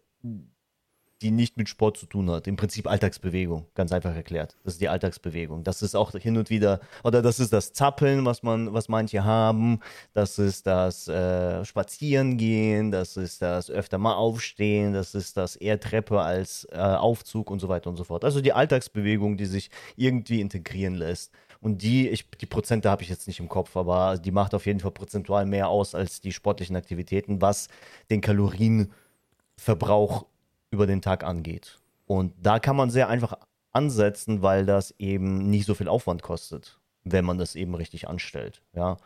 die nicht mit Sport zu tun hat. Im Prinzip Alltagsbewegung, ganz einfach erklärt. Das ist die Alltagsbewegung. Das ist auch hin und wieder, oder das ist das Zappeln, was man, was manche haben. Das ist das äh, Spazierengehen, das ist das öfter mal Aufstehen, das ist das eher Treppe als äh, Aufzug und so weiter und so fort. Also die Alltagsbewegung, die sich irgendwie integrieren lässt. Und die, ich, die Prozente habe ich jetzt nicht im Kopf, aber die macht auf jeden Fall prozentual mehr aus als die sportlichen Aktivitäten, was den Kalorienverbrauch über den Tag angeht. Und da kann man sehr einfach ansetzen, weil das eben nicht so viel Aufwand kostet, wenn man das eben richtig anstellt. Ja,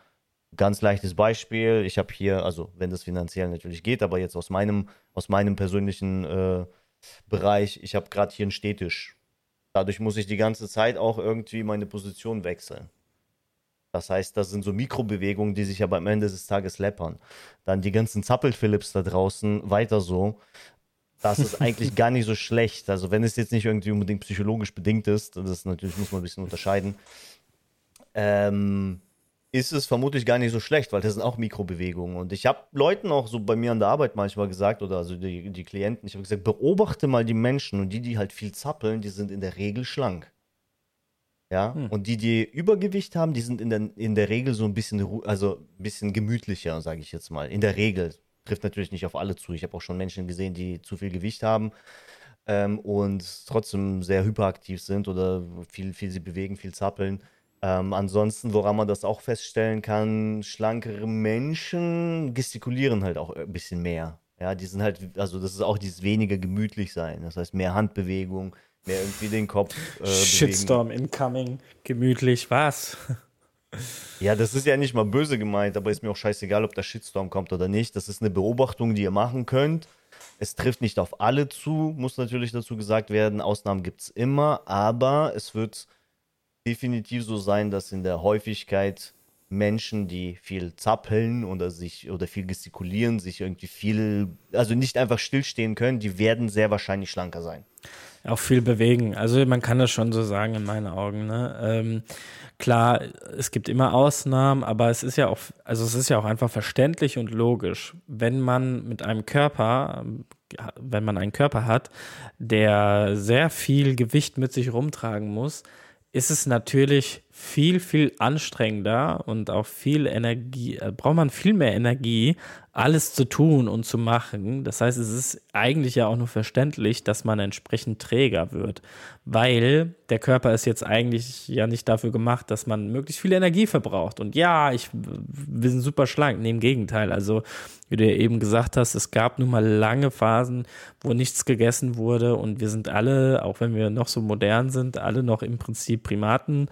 ganz leichtes Beispiel. Ich habe hier, also wenn das finanziell natürlich geht, aber jetzt aus meinem, aus meinem persönlichen äh, Bereich, ich habe gerade hier einen Städtisch. Dadurch muss ich die ganze Zeit auch irgendwie meine Position wechseln. Das heißt, das sind so Mikrobewegungen, die sich aber am Ende des Tages läppern. Dann die ganzen Zappel-Philips da draußen, weiter so das ist eigentlich gar nicht so schlecht. Also wenn es jetzt nicht irgendwie unbedingt psychologisch bedingt ist, das natürlich muss man ein bisschen unterscheiden, ähm, ist es vermutlich gar nicht so schlecht, weil das sind auch Mikrobewegungen. Und ich habe Leuten auch so bei mir an der Arbeit manchmal gesagt, oder also die, die Klienten, ich habe gesagt, beobachte mal die Menschen und die, die halt viel zappeln, die sind in der Regel schlank. Ja, hm. und die, die Übergewicht haben, die sind in der, in der Regel so ein bisschen, also ein bisschen gemütlicher, sage ich jetzt mal. In der Regel trifft natürlich nicht auf alle zu. Ich habe auch schon Menschen gesehen, die zu viel Gewicht haben ähm, und trotzdem sehr hyperaktiv sind oder viel, viel sie bewegen, viel zappeln. Ähm, ansonsten, woran man das auch feststellen kann, schlankere Menschen gestikulieren halt auch ein bisschen mehr. Ja, die sind halt, also das ist auch dieses weniger gemütlich sein. Das heißt, mehr Handbewegung, mehr irgendwie den Kopf. Äh, Shitstorm bewegen. incoming, gemütlich, was? Ja, das ist ja nicht mal böse gemeint, aber ist mir auch scheißegal, ob der Shitstorm kommt oder nicht. Das ist eine Beobachtung, die ihr machen könnt. Es trifft nicht auf alle zu, muss natürlich dazu gesagt werden. Ausnahmen gibt es immer, aber es wird definitiv so sein, dass in der Häufigkeit Menschen, die viel zappeln oder sich oder viel gestikulieren, sich irgendwie viel, also nicht einfach stillstehen können, die werden sehr wahrscheinlich schlanker sein. Auch viel bewegen. Also man kann das schon so sagen in meinen Augen. Ne? Ähm, klar, es gibt immer Ausnahmen, aber es ist ja auch, also es ist ja auch einfach verständlich und logisch, wenn man mit einem Körper, wenn man einen Körper hat, der sehr viel Gewicht mit sich rumtragen muss, ist es natürlich viel, viel anstrengender und auch viel Energie, äh, braucht man viel mehr Energie, alles zu tun und zu machen. Das heißt, es ist eigentlich ja auch nur verständlich, dass man entsprechend träger wird, weil der Körper ist jetzt eigentlich ja nicht dafür gemacht, dass man möglichst viel Energie verbraucht. Und ja, ich, wir sind super schlank. Nee, im Gegenteil. Also, wie du ja eben gesagt hast, es gab nun mal lange Phasen, wo nichts gegessen wurde und wir sind alle, auch wenn wir noch so modern sind, alle noch im Prinzip Primaten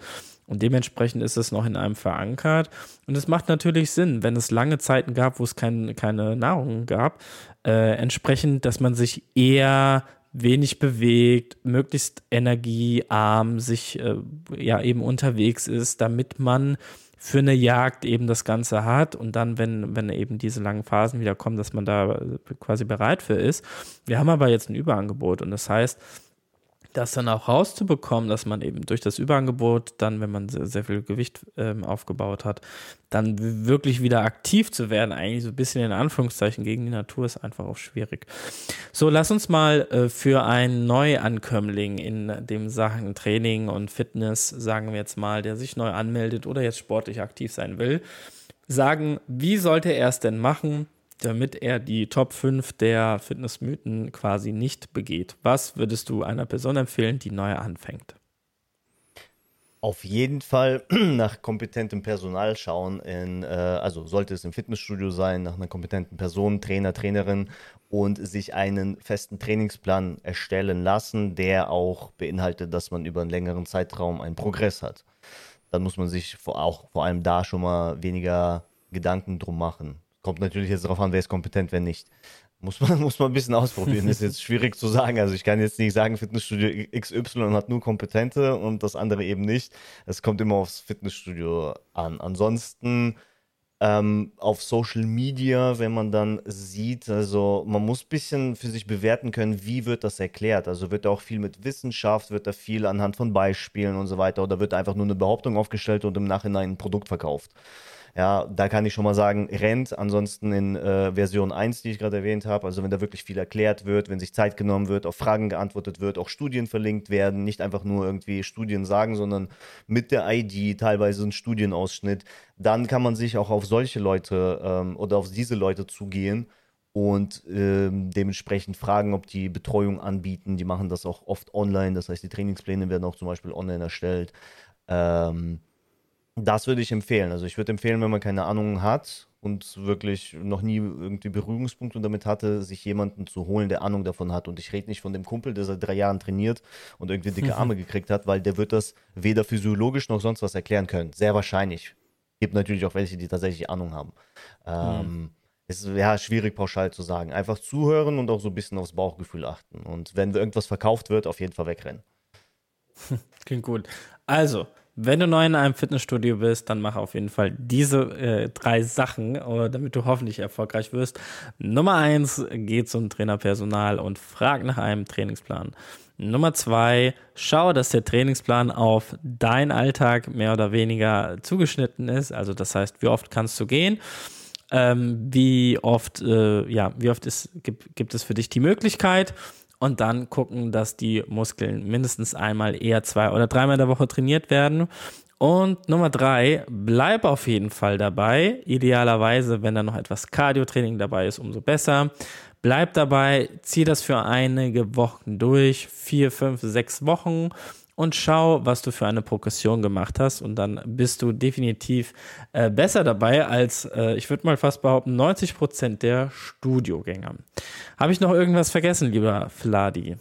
und dementsprechend ist es noch in einem verankert. Und es macht natürlich Sinn, wenn es lange Zeiten gab, wo es kein, keine Nahrung gab, äh, entsprechend, dass man sich eher wenig bewegt, möglichst energiearm sich äh, ja eben unterwegs ist, damit man für eine Jagd eben das Ganze hat und dann, wenn, wenn eben diese langen Phasen wieder kommen, dass man da quasi bereit für ist. Wir haben aber jetzt ein Überangebot und das heißt, das dann auch rauszubekommen, dass man eben durch das Überangebot dann, wenn man sehr, sehr viel Gewicht ähm, aufgebaut hat, dann wirklich wieder aktiv zu werden, eigentlich so ein bisschen in Anführungszeichen gegen die Natur, ist einfach auch schwierig. So, lass uns mal äh, für einen Neuankömmling in dem Sachen Training und Fitness, sagen wir jetzt mal, der sich neu anmeldet oder jetzt sportlich aktiv sein will, sagen, wie sollte er es denn machen, damit er die Top 5 der Fitnessmythen quasi nicht begeht. Was würdest du einer Person empfehlen, die neu anfängt? Auf jeden Fall nach kompetentem Personal schauen. In, äh, also sollte es im Fitnessstudio sein, nach einer kompetenten Person, Trainer, Trainerin und sich einen festen Trainingsplan erstellen lassen, der auch beinhaltet, dass man über einen längeren Zeitraum einen Progress hat. Dann muss man sich vor, auch vor allem da schon mal weniger Gedanken drum machen. Kommt natürlich jetzt darauf an, wer ist kompetent, wer nicht. Muss man, muss man ein bisschen ausprobieren. ist jetzt schwierig zu sagen. Also ich kann jetzt nicht sagen, Fitnessstudio XY hat nur Kompetente und das andere eben nicht. Es kommt immer aufs Fitnessstudio an. Ansonsten ähm, auf Social Media, wenn man dann sieht, also man muss ein bisschen für sich bewerten können, wie wird das erklärt. Also wird da auch viel mit Wissenschaft, wird da viel anhand von Beispielen und so weiter oder wird einfach nur eine Behauptung aufgestellt und im Nachhinein ein Produkt verkauft. Ja, da kann ich schon mal sagen, rennt. Ansonsten in äh, Version 1, die ich gerade erwähnt habe, also wenn da wirklich viel erklärt wird, wenn sich Zeit genommen wird, auf Fragen geantwortet wird, auch Studien verlinkt werden, nicht einfach nur irgendwie Studien sagen, sondern mit der ID, teilweise ein Studienausschnitt, dann kann man sich auch auf solche Leute ähm, oder auf diese Leute zugehen und ähm, dementsprechend fragen, ob die Betreuung anbieten. Die machen das auch oft online, das heißt, die Trainingspläne werden auch zum Beispiel online erstellt. Ähm, das würde ich empfehlen. Also ich würde empfehlen, wenn man keine Ahnung hat und wirklich noch nie irgendwie Berührungspunkte damit hatte, sich jemanden zu holen, der Ahnung davon hat. Und ich rede nicht von dem Kumpel, der seit drei Jahren trainiert und irgendwie dicke Arme gekriegt hat, weil der wird das weder physiologisch noch sonst was erklären können. Sehr wahrscheinlich. Gibt natürlich auch welche, die tatsächlich Ahnung haben. Ähm, mhm. Es ist ja schwierig pauschal zu sagen. Einfach zuhören und auch so ein bisschen aufs Bauchgefühl achten. Und wenn irgendwas verkauft wird, auf jeden Fall wegrennen. Klingt gut. Also, wenn du neu in einem Fitnessstudio bist, dann mach auf jeden Fall diese äh, drei Sachen, äh, damit du hoffentlich erfolgreich wirst. Nummer eins, geh zum Trainerpersonal und frag nach einem Trainingsplan. Nummer zwei, schau, dass der Trainingsplan auf deinen Alltag mehr oder weniger zugeschnitten ist. Also das heißt, wie oft kannst du gehen? Ähm, wie oft, äh, ja, wie oft ist, gibt, gibt es für dich die Möglichkeit? Und dann gucken, dass die Muskeln mindestens einmal eher zwei oder dreimal in der Woche trainiert werden. Und Nummer drei, bleib auf jeden Fall dabei. Idealerweise, wenn da noch etwas Cardio-Training dabei ist, umso besser. Bleib dabei, zieh das für einige Wochen durch, vier, fünf, sechs Wochen und schau, was du für eine Progression gemacht hast. Und dann bist du definitiv äh, besser dabei als, äh, ich würde mal fast behaupten, 90 Prozent der Studiogänger. Habe ich noch irgendwas vergessen, lieber Fladi?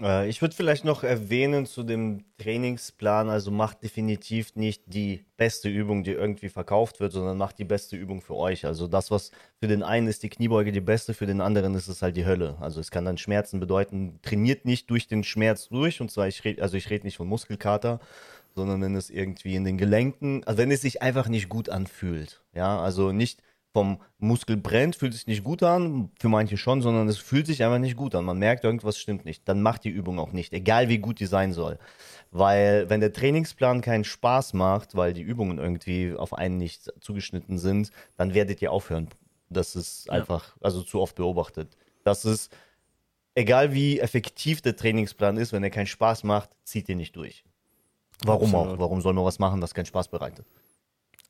Äh, ich würde vielleicht noch erwähnen zu dem Trainingsplan, also macht definitiv nicht die beste Übung, die irgendwie verkauft wird, sondern macht die beste Übung für euch. Also das, was für den einen ist die Kniebeuge die beste, für den anderen ist es halt die Hölle. Also es kann dann Schmerzen bedeuten, trainiert nicht durch den Schmerz durch, und zwar ich rede, also ich rede nicht von Muskelkater, sondern wenn es irgendwie in den Gelenken, also wenn es sich einfach nicht gut anfühlt. Ja, also nicht vom Muskel brennt, fühlt sich nicht gut an, für manche schon, sondern es fühlt sich einfach nicht gut an. Man merkt, irgendwas stimmt nicht. Dann macht die Übung auch nicht, egal wie gut die sein soll. Weil wenn der Trainingsplan keinen Spaß macht, weil die Übungen irgendwie auf einen nicht zugeschnitten sind, dann werdet ihr aufhören. Das ist ja. einfach, also zu oft beobachtet. Das ist, egal wie effektiv der Trainingsplan ist, wenn er keinen Spaß macht, zieht ihr nicht durch. Warum Absolut. auch? Warum soll man was machen, das keinen Spaß bereitet?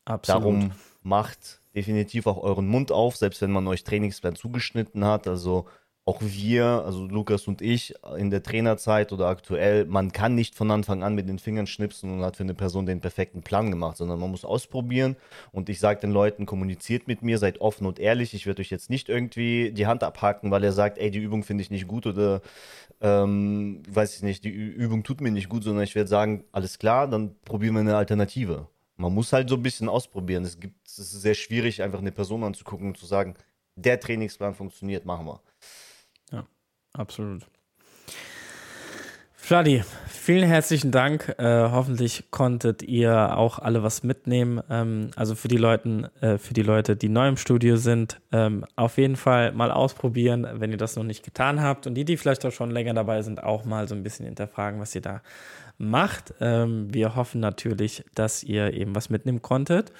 Absolut. Darum macht definitiv auch euren Mund auf, selbst wenn man euch Trainingsplan zugeschnitten hat. Also auch wir, also Lukas und ich in der Trainerzeit oder aktuell, man kann nicht von Anfang an mit den Fingern schnipsen und hat für eine Person den perfekten Plan gemacht, sondern man muss ausprobieren. Und ich sage den Leuten, kommuniziert mit mir, seid offen und ehrlich. Ich werde euch jetzt nicht irgendwie die Hand abhaken, weil er sagt, ey, die Übung finde ich nicht gut oder ähm, weiß ich nicht, die Übung tut mir nicht gut, sondern ich werde sagen, alles klar, dann probieren wir eine Alternative man muss halt so ein bisschen ausprobieren. Es, gibt, es ist sehr schwierig, einfach eine Person anzugucken und zu sagen, der Trainingsplan funktioniert, machen wir. Ja, absolut. Fladi, vielen herzlichen Dank. Äh, hoffentlich konntet ihr auch alle was mitnehmen. Ähm, also für die Leute, äh, für die Leute, die neu im Studio sind, ähm, auf jeden Fall mal ausprobieren, wenn ihr das noch nicht getan habt. Und die, die vielleicht auch schon länger dabei sind, auch mal so ein bisschen hinterfragen, was ihr da macht. Ähm, wir hoffen natürlich, dass ihr eben was mitnehmen konntet.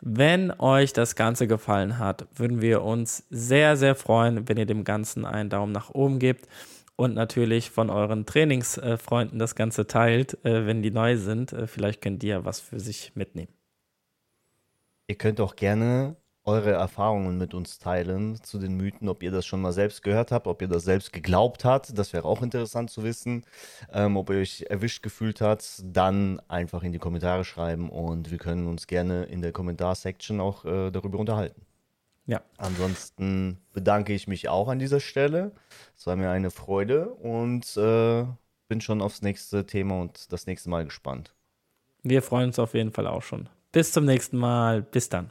Wenn euch das Ganze gefallen hat, würden wir uns sehr, sehr freuen, wenn ihr dem Ganzen einen Daumen nach oben gebt und natürlich von euren Trainingsfreunden das Ganze teilt, äh, wenn die neu sind. Äh, vielleicht könnt ihr was für sich mitnehmen. Ihr könnt auch gerne eure Erfahrungen mit uns teilen zu den Mythen, ob ihr das schon mal selbst gehört habt, ob ihr das selbst geglaubt habt. Das wäre auch interessant zu wissen. Ähm, ob ihr euch erwischt gefühlt habt, dann einfach in die Kommentare schreiben und wir können uns gerne in der Kommentarsektion auch äh, darüber unterhalten. Ja. Ansonsten bedanke ich mich auch an dieser Stelle. Es war mir eine Freude und äh, bin schon aufs nächste Thema und das nächste Mal gespannt. Wir freuen uns auf jeden Fall auch schon. Bis zum nächsten Mal. Bis dann.